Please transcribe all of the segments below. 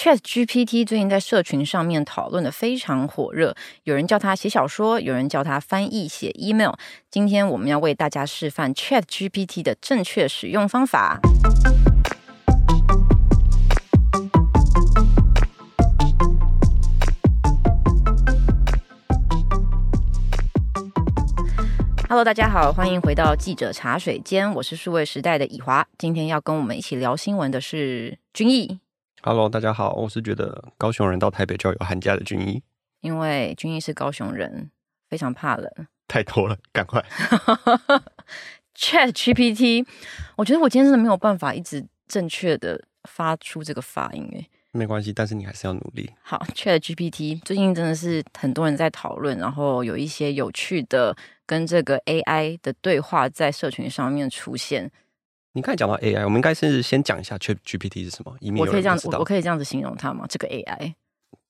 Chat GPT 最近在社群上面讨论的非常火热，有人叫它写小说，有人叫它翻译写 email。今天我们要为大家示范 Chat GPT 的正确使用方法。Hello，大家好，欢迎回到记者茶水间，我是数位时代的以华。今天要跟我们一起聊新闻的是君毅。Hello，大家好，我是觉得高雄人到台北就要有寒假的军医，因为军医是高雄人，非常怕冷。太多了，赶快。Chat GPT，我觉得我今天真的没有办法一直正确的发出这个发音诶。没关系，但是你还是要努力。好，Chat GPT 最近真的是很多人在讨论，然后有一些有趣的跟这个 AI 的对话在社群上面出现。你刚才讲到 AI，我们应该是先讲一下 ChatGPT 是什么。以免我可以这样子，我可以这样子形容它吗？这个 AI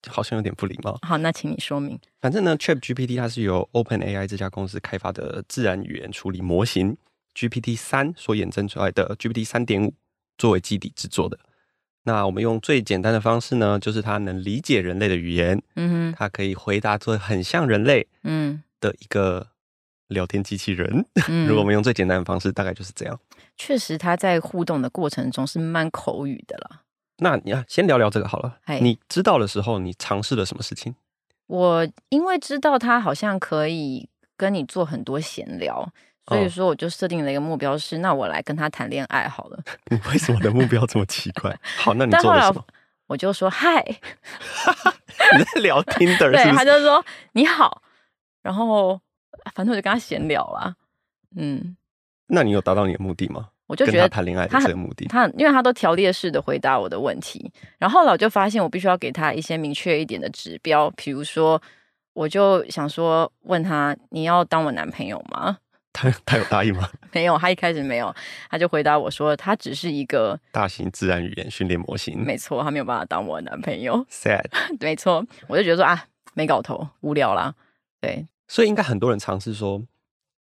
好像有点不礼貌。好，那请你说明。反正呢，ChatGPT 它是由 OpenAI 这家公司开发的自然语言处理模型 GPT 三所衍生出来的 GPT 三点五作为基底制作的。那我们用最简单的方式呢，就是它能理解人类的语言，嗯哼，它可以回答做很像人类，嗯的一个聊天机器人。嗯、如果我们用最简单的方式，大概就是这样。确实，他在互动的过程中是蛮口语的了。那你要先聊聊这个好了。你知道的时候，你尝试了什么事情？我因为知道他好像可以跟你做很多闲聊，所以说我就设定了一个目标是，那我来跟他谈恋爱好了。你 为什么的目标这么奇怪？好，那你做了什么？我就说嗨，你在聊天的，对，他就说你好，然后反正我就跟他闲聊啦。嗯。那你有达到你的目的吗？我就觉得他谈恋爱的这个目的，他因为他都条列式的回答我的问题，然后后来我就发现我必须要给他一些明确一点的指标，比如说，我就想说问他，你要当我男朋友吗？他他有答应吗？没有，他一开始没有，他就回答我说他只是一个大型自然语言训练模型，没错，他没有办法当我男朋友。Sad，没错，我就觉得说啊，没搞头，无聊啦，对，所以应该很多人尝试说。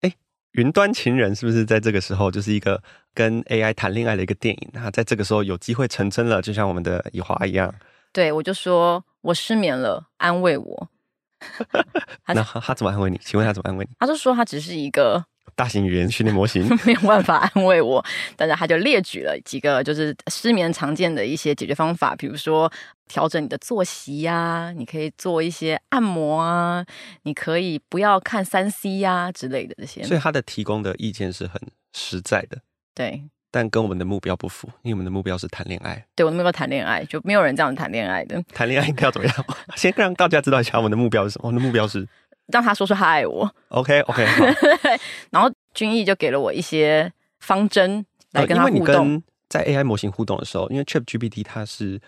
哎云端情人是不是在这个时候就是一个跟 AI 谈恋爱的一个电影？那在这个时候有机会成真了，就像我们的以华一样。对，我就说我失眠了，安慰我。那他，他怎么安慰你？请问他怎么安慰你？他就说他只是一个。大型语言训练模型 没有办法安慰我，但是他就列举了几个就是失眠常见的一些解决方法，比如说调整你的作息呀、啊，你可以做一些按摩啊，你可以不要看三 C 呀、啊、之类的这些。所以他的提供的意见是很实在的，对，但跟我们的目标不符，因为我们的目标是谈恋爱。对，我的目标谈恋爱，就没有人这样谈恋爱的。谈恋爱应该要怎么样？先让大家知道一下我们的目标是什么。我们的目标是。让他说出他爱我，OK OK，然后君毅就给了我一些方针来跟他互动。呃、因为你跟在 AI 模型互动的时候，因为 ChatGPT 它是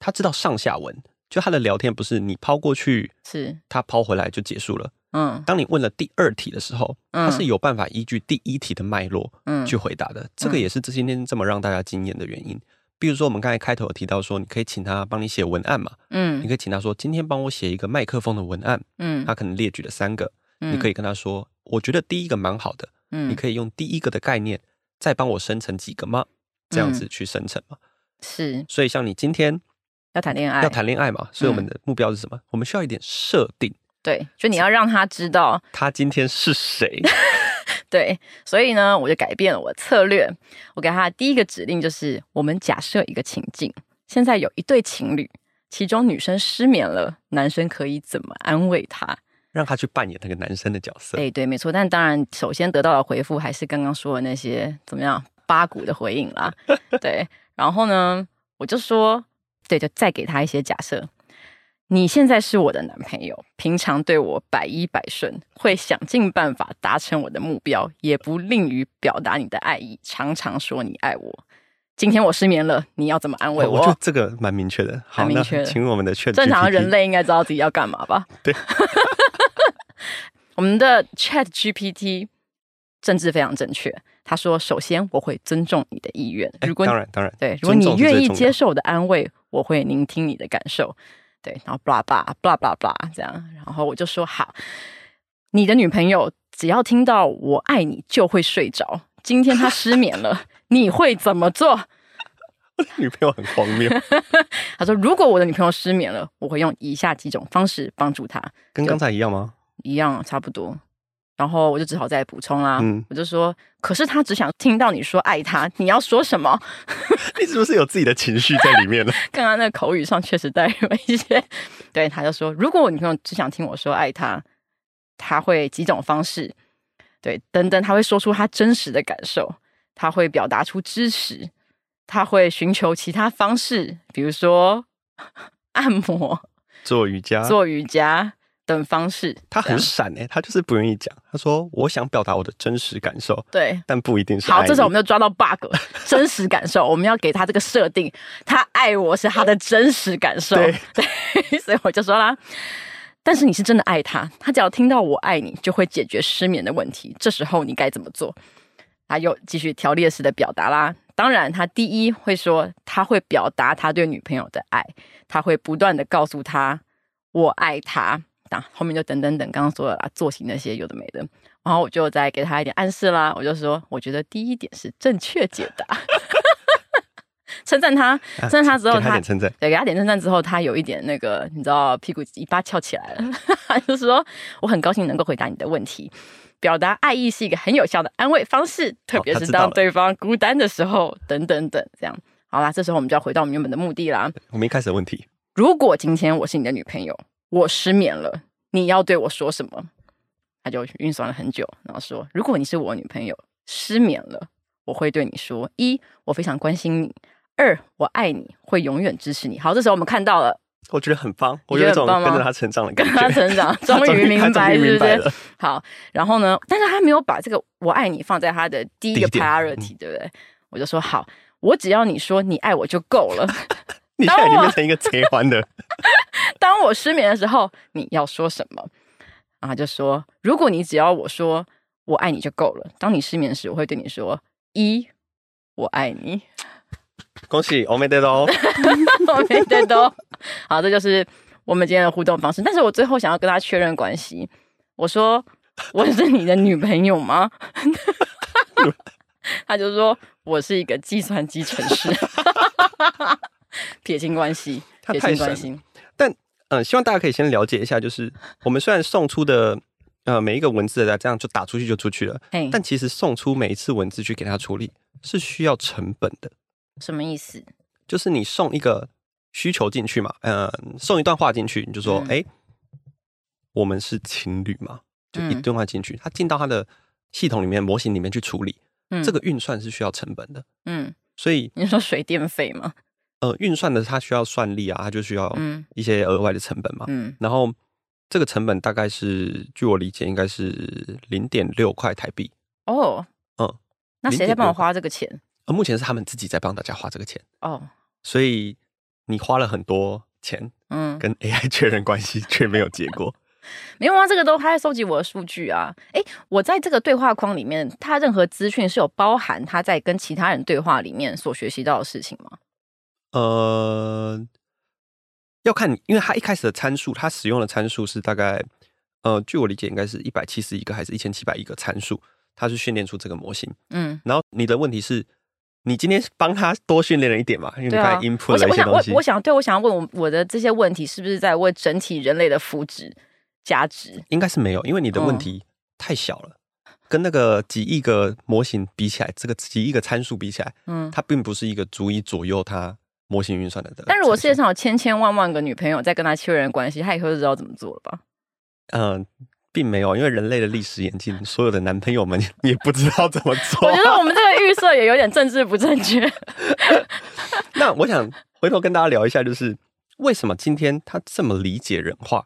它知道上下文，就他的聊天不是你抛过去是他抛回来就结束了。嗯，当你问了第二题的时候，他是有办法依据第一题的脉络嗯去回答的。嗯、这个也是这今天这么让大家惊艳的原因。比如说，我们刚才开头有提到说，你可以请他帮你写文案嘛？嗯，你可以请他说，今天帮我写一个麦克风的文案。嗯，他可能列举了三个，嗯，你可以跟他说，我觉得第一个蛮好的。嗯，你可以用第一个的概念再帮我生成几个吗？这样子去生成嘛？是。所以，像你今天要谈恋爱，要谈恋爱嘛？所以我们的目标是什么？我们需要一点设定。对，就你要让他知道他今天是谁。对，所以呢，我就改变了我的策略。我给他的第一个指令就是：我们假设一个情境，现在有一对情侣，其中女生失眠了，男生可以怎么安慰她？让他去扮演那个男生的角色。哎，对，没错。但当然，首先得到的回复还是刚刚说的那些怎么样八股的回应啦。对，然后呢，我就说，对，就再给他一些假设。你现在是我的男朋友，平常对我百依百顺，会想尽办法达成我的目标，也不吝于表达你的爱意，常常说你爱我。今天我失眠了，你要怎么安慰我？哦、我觉得这个蛮明确的，好，明确的。请我们的 GPT，正常人类应该知道自己要干嘛吧？对，我们的 Chat GPT 政治非常正确。他说：“首先，我会尊重你的意愿。如果当然当然对，如果你愿意接受我的安慰，我会聆听你的感受。”对，然后 blah blah blah blah blah 这样，然后我就说好，你的女朋友只要听到我爱你就会睡着。今天她失眠了，你会怎么做？女朋友很荒谬。他说：“如果我的女朋友失眠了，我会用以下几种方式帮助她。”跟刚才一样吗？一样，差不多。然后我就只好再补充啦。嗯，我就说：“可是他只想听到你说爱他，你要说什么？” 你是不是有自己的情绪在里面呢？刚刚那个口语上确实带有一些。对，他就说：“如果我女朋友只想听我说爱他，他会几种方式，对，等等，他会说出他真实的感受，他会表达出支持，他会寻求其他方式，比如说 按摩、做瑜伽、做瑜伽。”等方式，他很闪哎、欸，他就是不愿意讲。他说：“我想表达我的真实感受。”对，但不一定是。好，这时候我们就抓到 bug，真实感受，我们要给他这个设定，他爱我是他的真实感受。对，对，所以我就说啦，但是你是真的爱他，他只要听到我爱你，就会解决失眠的问题。这时候你该怎么做？他又继续条列式的表达啦。当然，他第一会说，他会表达他对女朋友的爱，他会不断的告诉他我爱他。后面就等等等，刚刚说了啦，作息那些有的没的，然后我就再给他一点暗示啦，我就说，我觉得第一点是正确解答，称赞他，称赞他之后他，他称赞，对，给他点称赞之后，他有一点那个，你知道，屁股一巴翘起来了，他 就说，我很高兴能够回答你的问题，表达爱意是一个很有效的安慰方式，特别是当对方孤单的时候，等等等，这样，好啦，这时候我们就要回到我们原本的目的啦。我们一开始的问题，如果今天我是你的女朋友。我失眠了，你要对我说什么？他就运算了很久，然后说：“如果你是我女朋友，失眠了，我会对你说：一，我非常关心你；二，我爱你，会永远支持你。”好，这时候我们看到了，我觉得很棒，我觉得有一种跟着他成长的感觉，跟他成长，终于明白，是不是？好，然后呢？但是他没有把这个“我爱你”放在他的第一个 priority，对不对？我就说：“好，我只要你说你爱我就够了。”你现在已经变成一个贼欢的。当我失眠的时候，你要说什么？然后就说：“如果你只要我说我爱你就够了。当你失眠时，我会对你说：一，我爱你。恭喜，我没得到，我没得到。好，这就是我们今天的互动方式。但是我最后想要跟他确认关系，我说我是你的女朋友吗？他就说我是一个计算机程式。撇清关系，撇清关系。但嗯、呃，希望大家可以先了解一下，就是 我们虽然送出的呃每一个文字的这样就打出去就出去了，但其实送出每一次文字去给他处理是需要成本的。什么意思？就是你送一个需求进去嘛，嗯、呃，送一段话进去，你就说，哎、嗯欸，我们是情侣嘛，就一段话进去，它进到它的系统里面、模型里面去处理，嗯、这个运算是需要成本的，嗯，所以你说水电费吗？呃，运算的它需要算力啊，它就需要一些额外的成本嘛。嗯，然后这个成本大概是，据我理解，应该是零点六块台币。哦，嗯，那谁在帮我花这个钱？呃，目前是他们自己在帮大家花这个钱。哦，所以你花了很多钱，嗯，跟 AI 确认关系却没有结果。没有啊，这个都他在收集我的数据啊。诶，我在这个对话框里面，他任何资讯是有包含他在跟其他人对话里面所学习到的事情吗？呃，要看你，因为它一开始的参数，它使用的参数是大概，呃，据我理解，应该是一百七十一个还是一千七百一个参数，它是训练出这个模型。嗯，然后你的问题是，你今天帮他多训练了一点嘛？因为你看 input 了一些东西。我想，我想，对，我想要问我我的这些问题是不是在为整体人类的福祉加值？应该是没有，因为你的问题太小了。嗯跟那个几亿个模型比起来，这个几亿个参数比起来，嗯，它并不是一个足以左右它。模型运算的，但如果世界上有千千万万个女朋友在跟他确认关系，他以后就知道怎么做了吧？嗯、呃，并没有，因为人类的历史演进，所有的男朋友们 也不知道怎么做。我觉得我们这个预设也有点政治不正确。那我想回头跟大家聊一下，就是为什么今天他这么理解人话？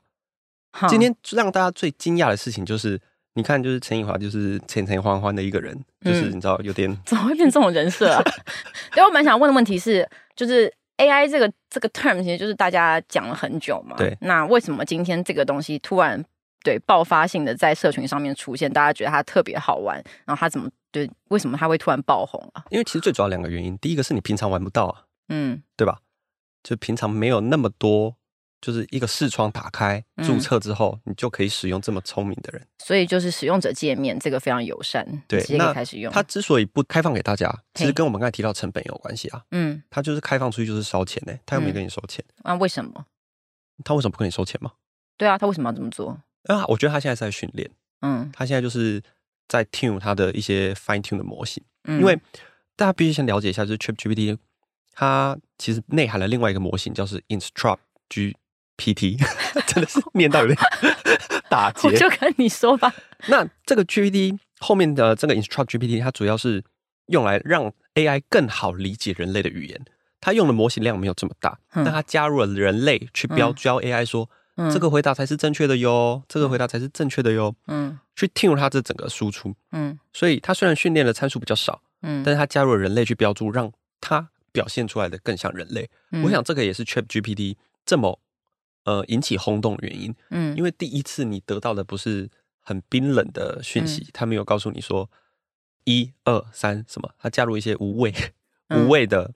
今天让大家最惊讶的事情就是，你看，就是陈以华，就是钱钱欢欢的一个人，就是你知道有点、嗯、怎么会变这种人设啊？所以我蛮想问的问题是。就是 AI 这个这个 term 其实就是大家讲了很久嘛。对。那为什么今天这个东西突然对爆发性的在社群上面出现？大家觉得它特别好玩，然后它怎么对？为什么它会突然爆红啊？因为其实最主要两个原因，第一个是你平常玩不到啊，嗯，对吧？就平常没有那么多就是一个视窗打开注册之后，你就可以使用这么聪明的人。所以就是使用者界面这个非常友善，对，直接可以开始用。它之所以不开放给大家，其实跟我们刚才提到成本有关系啊。嗯，它就是开放出去就是烧钱呢，他又没跟你收钱。啊？为什么？他为什么不跟你收钱吗？对啊，他为什么要这么做？啊，我觉得他现在是在训练。嗯，他现在就是在 tune 他的一些 fine tune 的模型。嗯，因为大家必须先了解一下，就是 ChatGPT 它其实内含了另外一个模型，叫做 Instruct G。PT 真的是念到有点 打结，我就跟你说吧。那这个 GPT 后面的这个 Instruct GPT，它主要是用来让 AI 更好理解人类的语言。它用的模型量没有这么大，但它加入了人类去标教 AI 说，这个回答才是正确的哟，这个回答才是正确的哟。嗯，去听入它这整个输出。嗯，所以它虽然训练的参数比较少，嗯，但是它加入了人类去标注，让它表现出来的更像人类。我想这个也是 ChatGPT 这么。呃，引起轰动的原因，嗯，因为第一次你得到的不是很冰冷的讯息，他没有告诉你说一二三什么，他加入一些无谓、无谓的，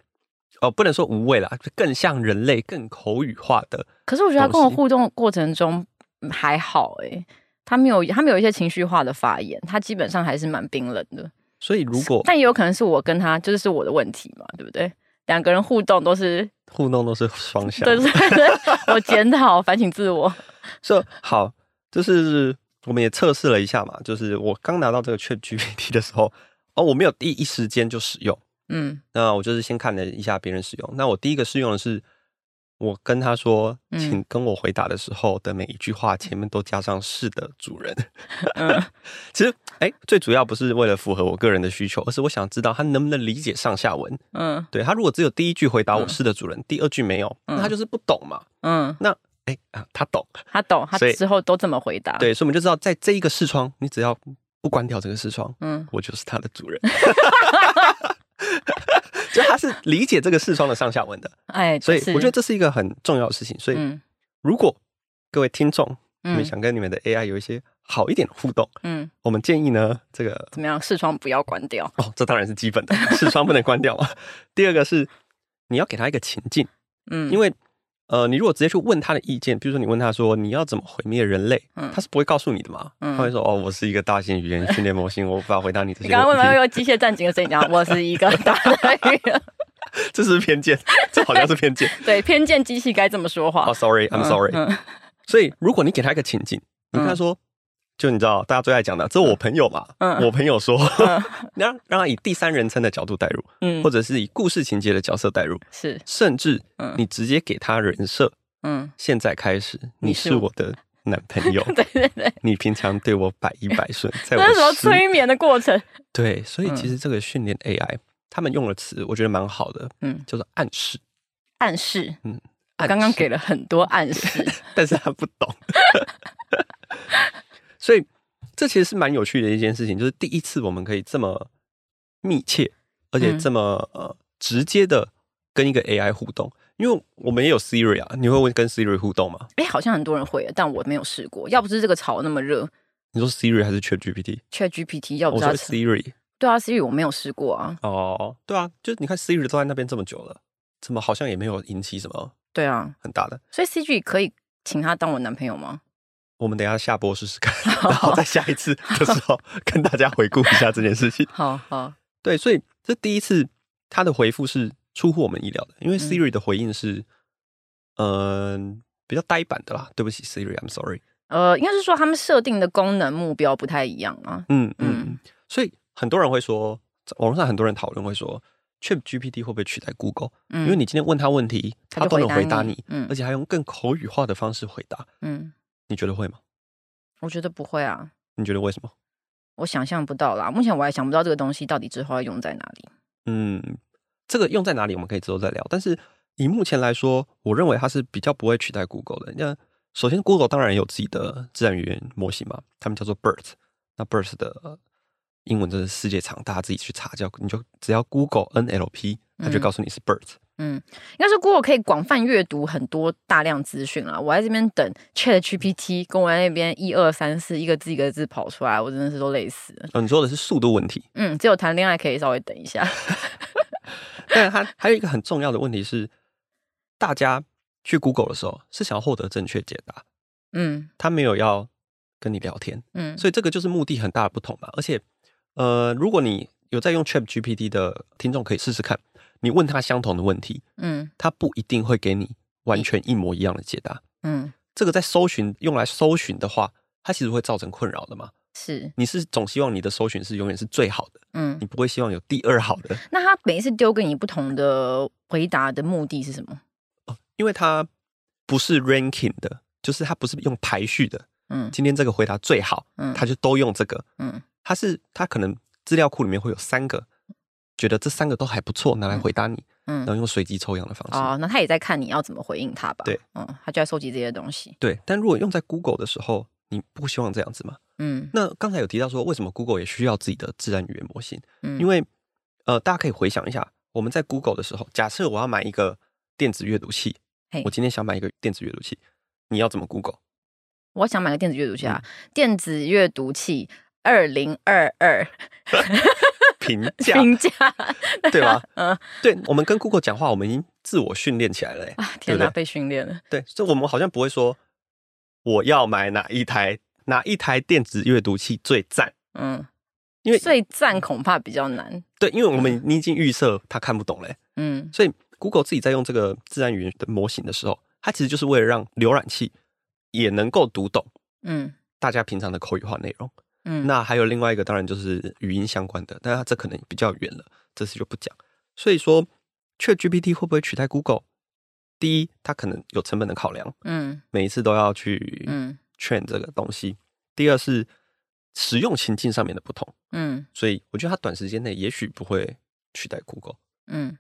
哦，不能说无谓啦，更像人类、更口语化的。可是我觉得他跟我互动过程中还好，诶，他没有，他没有一些情绪化的发言，他基本上还是蛮冰冷的。所以如果，但也有可能是我跟他，就是是我的问题嘛，对不对？两个人互动都是互动都是双向，对对对，我检讨反省自我。说、so, 好，就是我们也测试了一下嘛，就是我刚拿到这个 ChatGPT 的时候，哦，我没有第一时间就使用，嗯，那我就是先看了一下别人使用，那我第一个试用的是。我跟他说，请跟我回答的时候的每一句话前面都加上“是的，主人”。嗯，其实，哎，最主要不是为了符合我个人的需求，而是我想知道他能不能理解上下文。嗯，对，他如果只有第一句回答我是的，主人，第二句没有，那他就是不懂嘛。嗯，那哎啊，他懂，他懂，他之后都这么回答。对，所以我们就知道，在这一个视窗，你只要不关掉这个视窗，嗯，我就是他的主人。就他是理解这个视窗的上下文的，哎，所以我觉得这是一个很重要的事情。所以，如果各位听众你们想跟你们的 AI 有一些好一点的互动，嗯，我们建议呢，这个怎么样？视窗不要关掉哦，这当然是基本的，视窗不能关掉嘛。第二个是你要给他一个情境，嗯，因为。呃，你如果直接去问他的意见，比如说你问他说你要怎么毁灭人类，嗯、他是不会告诉你的嘛。嗯、他会说哦，我是一个大型语言训练模型，我无法回答你这些。你刚刚问到有机械战警的声音，讲 我是一个大型语言，这是偏见，这好像是偏见。对，偏见机器该这么说话。哦、oh,，sorry，I'm sorry。嗯嗯、所以如果你给他一个情境，你跟他说。嗯就你知道，大家最爱讲的，这是我朋友嘛。嗯，我朋友说，你让让他以第三人称的角度代入，嗯，或者是以故事情节的角色代入，是，甚至，你直接给他人设，嗯，现在开始，你是我的男朋友，对对对，你平常对我百依百顺，在我什么催眠的过程？对，所以其实这个训练 AI，他们用的词，我觉得蛮好的，嗯，叫做暗示，暗示，嗯，刚刚给了很多暗示，但是他不懂。所以，这其实是蛮有趣的一件事情，就是第一次我们可以这么密切，而且这么呃直接的跟一个 AI 互动。因为我们也有 Siri 啊，你会问跟 Siri 互动吗？哎，好像很多人会，但我没有试过。要不是这个潮那么热，你说 Siri 还是 ChatGPT？ChatGPT 要不是 Siri？对啊，Siri 我没有试过啊。哦，对啊，就你看 Siri 都在那边这么久了，怎么好像也没有引起什么？对啊，很大的。所以 Siri 可以请他当我男朋友吗？我们等一下下播试试看，然后在下一次的时候 跟大家回顾一下这件事情。好好，对，所以这第一次他的回复是出乎我们意料的，因为 Siri 的回应是嗯、呃、比较呆板的啦。对不起，Siri，I'm sorry。呃，应该是说他们设定的功能目标不太一样啊。嗯嗯，所以很多人会说，网络上很多人讨论会说，ChatGPT 会不会取代 Google？嗯，因为你今天问他问题，他都能回答你，嗯，而且还用更口语化的方式回答，嗯。你觉得会吗？我觉得不会啊。你觉得为什么？我想象不到啦。目前我还想不到这个东西到底之后要用在哪里。嗯，这个用在哪里我们可以之后再聊。但是以目前来说，我认为它是比较不会取代 Google 的。那首先，Google 当然有自己的自然语言模型嘛，他们叫做 BERT。那 BERT 的英文真是世界长，大家自己去查，叫你就只要 Google NLP，它就告诉你是 BERT。嗯，应该是 Google 可以广泛阅读很多大量资讯啦。我在这边等 Chat GPT，跟我在那边一二三四一个字一个字跑出来，我真的是都累死了。哦，你说的是速度问题？嗯，只有谈恋爱可以稍微等一下。但是它还有一个很重要的问题是，大家去 Google 的时候是想要获得正确解答，嗯，他没有要跟你聊天，嗯，所以这个就是目的很大的不同嘛。而且，呃，如果你有在用 ChatGPT 的听众可以试试看，你问他相同的问题，嗯，他不一定会给你完全一模一样的解答，嗯，这个在搜寻用来搜寻的话，它其实会造成困扰的嘛。是，你是总希望你的搜寻是永远是最好的，嗯，你不会希望有第二好的。那他每一次丢给你不同的回答的目的是什么？哦，因为它不是 ranking 的，就是它不是用排序的，嗯，今天这个回答最好，嗯，他就都用这个，嗯，他是他可能资料库里面会有三个，觉得这三个都还不错，拿来回答你，嗯，然后用随机抽样的方式。哦，那他也在看你要怎么回应他吧？对，嗯，他就在收集这些东西。对，但如果用在 Google 的时候，你不希望这样子吗？嗯，那刚才有提到说，为什么 Google 也需要自己的自然语言模型？嗯，因为呃，大家可以回想一下，我们在 Google 的时候，假设我要买一个电子阅读器，我今天想买一个电子阅读器，你要怎么 Google？我想买个电子阅读器啊，嗯、电子阅读器二零二二 评价评价 对吧？嗯，对，我们跟 Google 讲话，我们已经自我训练起来了、欸。啊，天哪，对对被训练了。对，所以我们好像不会说我要买哪一台。哪一台电子阅读器最赞？嗯，因为最赞恐怕比较难。对，因为我们你已经预设他看不懂嘞。嗯，所以 Google 自己在用这个自然语言的模型的时候，它其实就是为了让浏览器也能够读懂，嗯，大家平常的口语化内容。嗯，那还有另外一个，当然就是语音相关的，但是它这可能比较远了，这次就不讲。所以说，ChatGPT 会不会取代 Google？第一，它可能有成本的考量，嗯，每一次都要去，嗯。劝这个东西，第二是使用情境上面的不同，嗯，所以我觉得它短时间内也许不会取代 Google，嗯，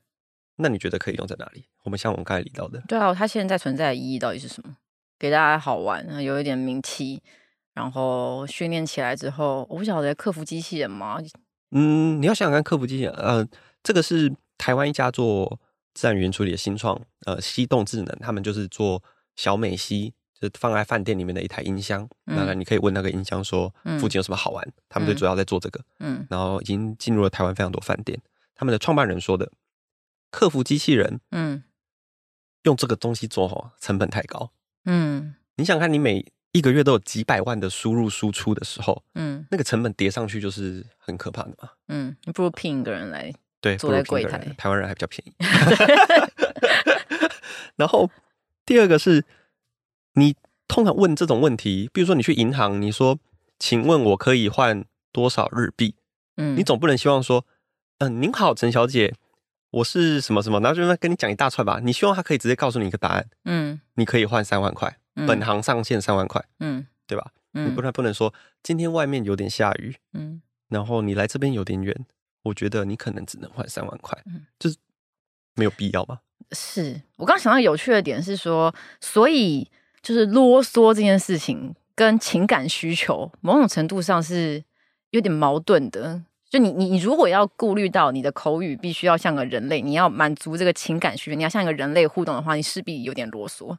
那你觉得可以用在哪里？我们像我们刚才提到的，对啊，它现在存在的意义到底是什么？给大家好玩，有一点名气，然后训练起来之后，我不晓得客服机器人吗？嗯，你要想想看，客服机器人，呃，这个是台湾一家做自然语言处理的新创，呃，西动智能，他们就是做小美西。就是放在饭店里面的一台音箱，当然你可以问那个音箱说附近有什么好玩，他们最主要在做这个，嗯，然后已经进入了台湾非常多饭店。他们的创办人说的，客服机器人，嗯，用这个东西做哈，成本太高，嗯，你想看你每一个月都有几百万的输入输出的时候，嗯，那个成本叠上去就是很可怕的嘛，嗯，你不如聘一个人来，对，坐在柜台，台湾人还比较便宜。然后第二个是。你通常问这种问题，比如说你去银行，你说：“请问我可以换多少日币？”嗯，你总不能希望说：“嗯、呃，您好，陈小姐，我是什么什么。”然后就跟你讲一大串吧。你希望他可以直接告诉你一个答案。嗯，你可以换三万块，嗯、本行上限三万块。嗯，对吧？嗯，你不能不能说今天外面有点下雨。嗯，然后你来这边有点远，我觉得你可能只能换三万块。嗯，就是没有必要吧？是我刚想到有趣的点是说，所以。就是啰嗦这件事情跟情感需求某种程度上是有点矛盾的。就你你你如果要顾虑到你的口语必须要像个人类，你要满足这个情感需求，你要像一个人类互动的话，你势必有点啰嗦。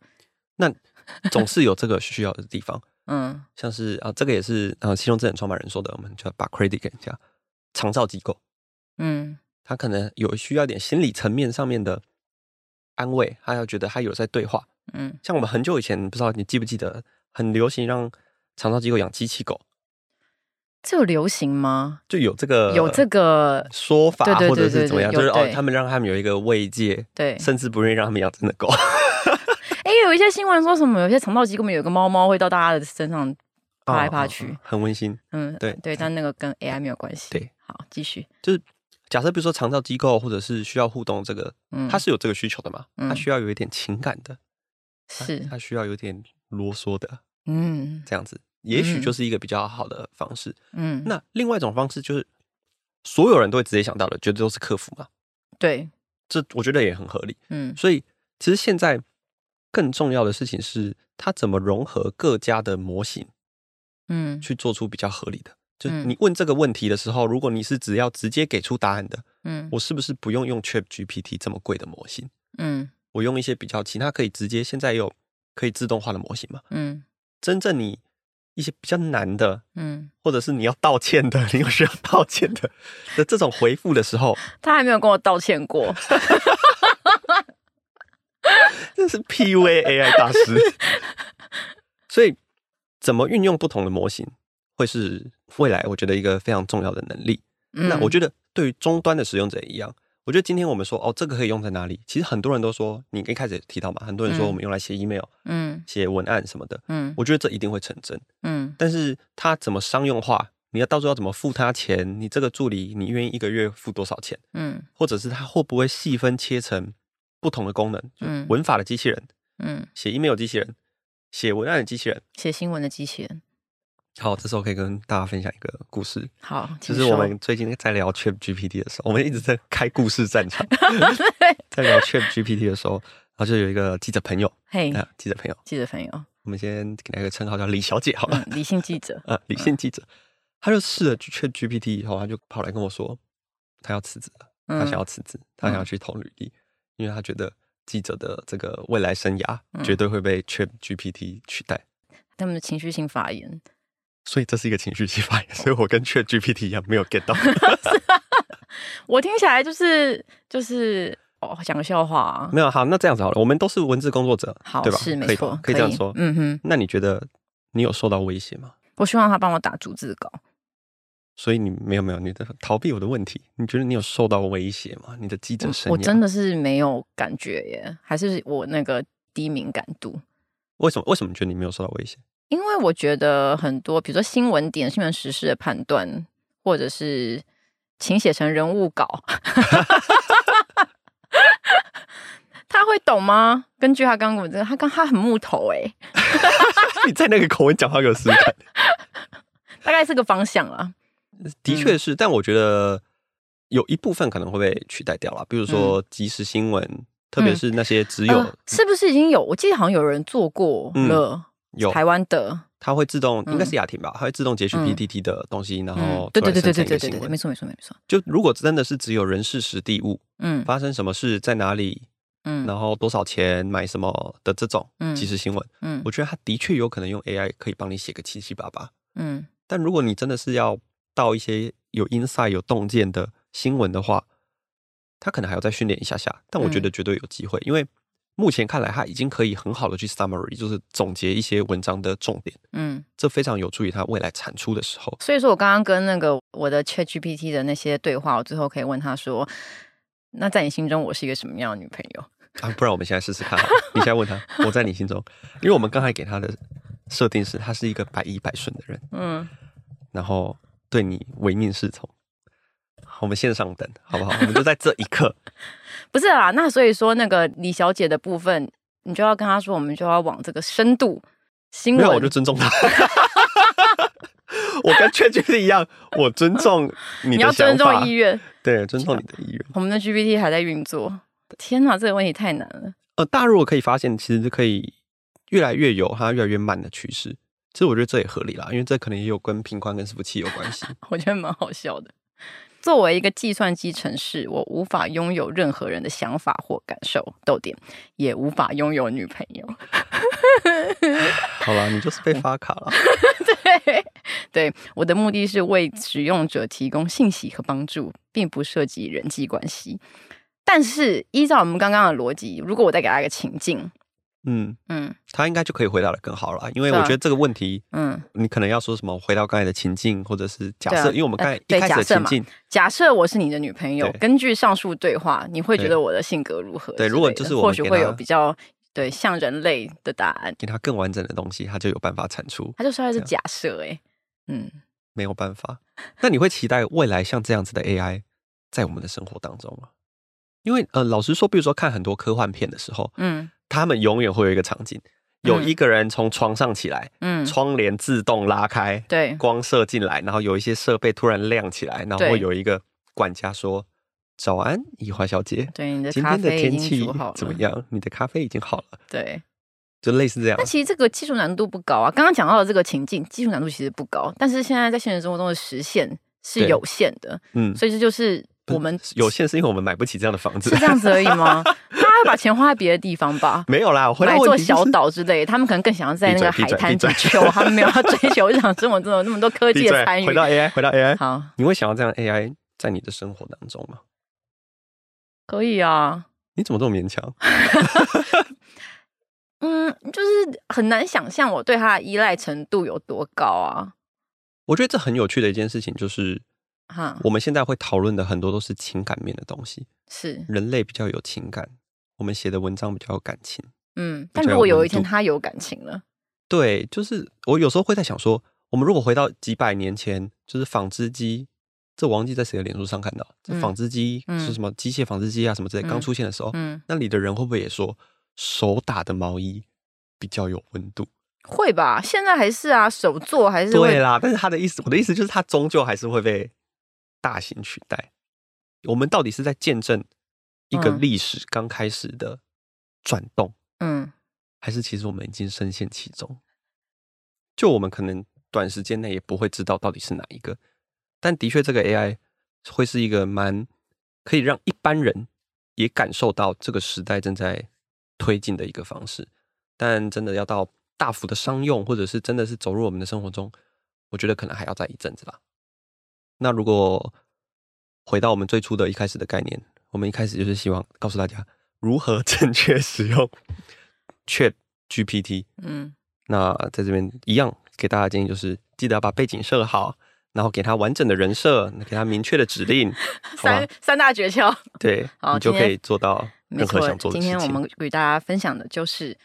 那 总是有这个需要的地方，嗯，像是啊，这个也是啊，信用智能创办人说的，我们就要把 credit 给人家。长照机构，嗯，他可能有需要点心理层面上面的安慰，他要觉得他有在对话。嗯，像我们很久以前，不知道你记不记得，很流行让长照机构养机器狗。这有流行吗？就有这个有这个说法，或者是怎么样？就是哦，他们让他们有一个慰藉，对，甚至不愿意让他们养真的狗。哎，有一些新闻说什么，有些肠道机构里面有个猫猫会到大家的身上爬来爬去，很温馨。嗯，对对，但那个跟 AI 没有关系。对，好，继续。就是假设，比如说肠道机构或者是需要互动，这个，嗯，它是有这个需求的嘛？它需要有一点情感的。是，它需要有点啰嗦的，嗯，这样子，也许就是一个比较好的方式，嗯。那另外一种方式就是，所有人都会直接想到的，绝对都是客服嘛。对，这我觉得也很合理，嗯。所以其实现在更重要的事情是，它怎么融合各家的模型，嗯，去做出比较合理的。就你问这个问题的时候，如果你是只要直接给出答案的，嗯，我是不是不用用 ChatGPT 这么贵的模型？嗯。我用一些比较其他可以直接现在有可以自动化的模型嘛？嗯，真正你一些比较难的，嗯，或者是你要道歉的，你有需要道歉的的这种回复的时候，他还没有跟我道歉过。这是 PUA AI 大师。所以，怎么运用不同的模型，会是未来我觉得一个非常重要的能力。嗯、那我觉得对于终端的使用者一样。我觉得今天我们说哦，这个可以用在哪里？其实很多人都说，你一开始提到嘛，很多人说我们用来写 email，嗯，写文案什么的，嗯，我觉得这一定会成真，嗯。但是它怎么商用化？你要到时候要怎么付他钱？你这个助理，你愿意一个月付多少钱？嗯，或者是他会不会细分切成不同的功能？嗯，文法的机器人，嗯，写 email 机器人，写文案的机器人，写新闻的机器人。好，这时候可以跟大家分享一个故事。好，就是我们最近在聊 Chat GPT 的时候，我们一直在开故事战场。在聊 Chat GPT 的时候，然后就有一个记者朋友，嘿，记者朋友，记者朋友，我们先给他一个称号叫李小姐，好了，理性记者，啊，理性记者，他就试了 Chat GPT 以后，他就跑来跟我说，他要辞职了，他想要辞职，他想要去投履历，因为他觉得记者的这个未来生涯绝对会被 Chat GPT 取代。他们的情绪性发言。所以这是一个情绪性发言，所以我跟 Chat GPT 一样没有 get 到。我听起来就是就是哦，讲个笑话啊。没有好，那这样子好了，我们都是文字工作者，好对吧？是没错，可以这样说。嗯哼，那你觉得你有受到威胁吗？我希望他帮我打逐字稿。所以你没有没有，你在逃避我的问题。你觉得你有受到威胁吗？你的记者生涯，我真的是没有感觉耶，还是我那个低敏感度？为什么？为什么你觉得你没有受到威胁？因为我觉得很多，比如说新闻点、新闻时事的判断，或者是请写成人物稿，他会懂吗？根据他刚刚讲这个，他刚他很木头哎，你在那个口吻讲话有试试看，大概是个方向啊。的确是，嗯、但我觉得有一部分可能会被取代掉了，比如说即时新闻，嗯、特别是那些只有、呃、是不是已经有？我记得好像有人做过了。嗯有台湾的，它会自动，应该是雅婷吧？它会自动截取 PTT 的东西，然后对对对对对对对对，没错没错没错。就如果真的是只有人事时地物，嗯，发生什么事在哪里，嗯，然后多少钱买什么的这种即时新闻，嗯，我觉得它的确有可能用 AI 可以帮你写个七七八八，嗯。但如果你真的是要到一些有 inside 有洞见的新闻的话，他可能还要再训练一下下。但我觉得绝对有机会，因为。目前看来，他已经可以很好的去 summary，就是总结一些文章的重点。嗯，这非常有助于他未来产出的时候。所以说我刚刚跟那个我的 ChatGPT 的那些对话，我最后可以问他说：“那在你心中，我是一个什么样的女朋友？”啊，不然我们现在试试看。你现在问他，我在你心中，因为我们刚才给他的设定是，他是一个百依百顺的人。嗯，然后对你唯命是从。我们线上等，好不好？我们就在这一刻。不是啦，那所以说那个李小姐的部分，你就要跟她说，我们就要往这个深度新闻。没有，我就尊重她。我跟 ChatGPT 一样，我尊重你的你要尊重意愿，对，尊重你的意愿。我们的 GPT 还在运作。天哪，这个问题太难了。呃，大家如果可以发现，其实是可以越来越有它越来越慢的趋势。其实我觉得这也合理啦，因为这可能也有跟频宽跟伺服器有关系。我觉得蛮好笑的。作为一个计算机城市，我无法拥有任何人的想法或感受，逗点，也无法拥有女朋友。好了，你就是被 发卡了。对，对，我的目的是为使用者提供信息和帮助，并不涉及人际关系。但是，依照我们刚刚的逻辑，如果我再给他一个情境。嗯嗯，他应该就可以回答的更好了，因为我觉得这个问题，嗯，你可能要说什么？回到刚才的情境，或者是假设，因为我们刚才一开始的情境，假设我是你的女朋友，根据上述对话，你会觉得我的性格如何？对，如果就是或许会有比较对像人类的答案，给他更完整的东西，他就有办法产出。他就说他是假设，哎，嗯，没有办法。那你会期待未来像这样子的 AI 在我们的生活当中吗？因为呃，老实说，比如说看很多科幻片的时候，嗯。他们永远会有一个场景，有一个人从床上起来，嗯，窗帘自动拉开，对，光射进来，然后有一些设备突然亮起来，然后有一个管家说：“早安，怡华小姐，对，你的今天的天气怎么样？你的咖啡已经好了。”对，就类似这样。那其实这个技术难度不高啊。刚刚讲到的这个情境，技术难度其实不高，但是现在在现实生活中的实现是有限的，嗯，所以这就是。我们 有限是因为我们买不起这样的房子，是这样子而已吗？他要把钱花在别的地方吧？没有啦，我回来做小岛之类，他们可能更想要在那个海滩追求，他们没有要追求日常生活中有那么多科技的参与。回到 AI，回到 AI，好，你会想要这样 AI 在你的生活当中吗？可以啊。你怎么这么勉强？嗯就是很难想象我对它的依赖程度有多高啊。我觉得这很有趣的一件事情就是，哈，我们现在会讨论的很多都是情感面的东西，是人类比较有情感，我们写的文章比较有感情。嗯，但如果有一天他有感情了，对，就是我有时候会在想说，我们如果回到几百年前，就是纺织机，这我忘记在谁的脸书上看到，这纺织机是什么机械纺织机啊什么之类，刚出现的时候，嗯，那里的人会不会也说手打的毛衣比较有温度？会吧，现在还是啊，手做还是对啦。但是他的意思，我的意思就是，他终究还是会被大型取代。我们到底是在见证一个历史刚开始的转动？嗯，还是其实我们已经深陷其中？就我们可能短时间内也不会知道到底是哪一个，但的确，这个 AI 会是一个蛮可以让一般人也感受到这个时代正在推进的一个方式。但真的要到大幅的商用，或者是真的是走入我们的生活中，我觉得可能还要再一阵子吧。那如果回到我们最初的一开始的概念，我们一开始就是希望告诉大家。如何 正确使用 Chat GPT？嗯，那在这边一样给大家建议就是，记得要把背景设好，然后给他完整的人设，给他明确的指令，三三大诀窍。对，好，你就可以做到任何想做的事情。今天我们与大家分享的就是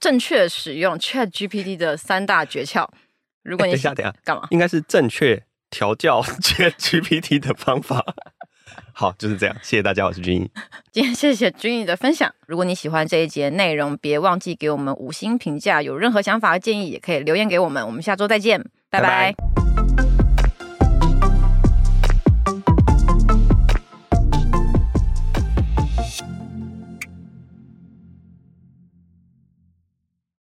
正确使用 Chat GPT 的三大诀窍。如果你、欸、等一下，等一下，干嘛？应该是正确调教 GPT 的方法。好，就是这样。谢谢大家，我是君毅。今天谢谢君毅的分享。如果你喜欢这一节内容，别忘记给我们五星评价。有任何想法和建议，也可以留言给我们。我们下周再见，拜拜。拜拜。